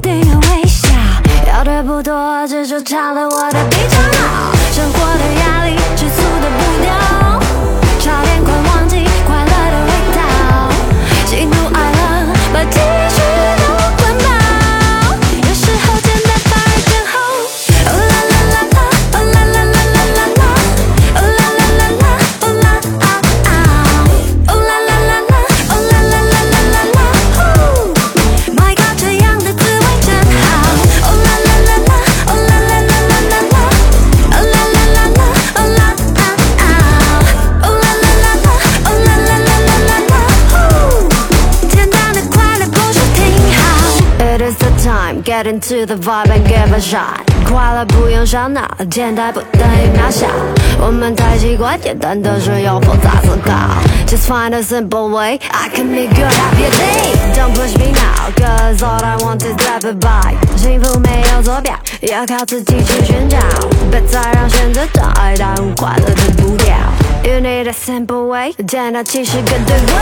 定的微笑，要的不多，只是差了我的比较好。生活的压力，get into the vibe and give a shot。快乐不用烧脑，简单不等于渺小。我们太习惯简单的事要复杂思考。Just find a simple way, I can make you happy day. Don't push me now, cause all I want is happy by。幸福没有坐标，要靠自己去寻找。别再让选择障碍耽误快乐的步调。You need a simple way，简单其实更对味。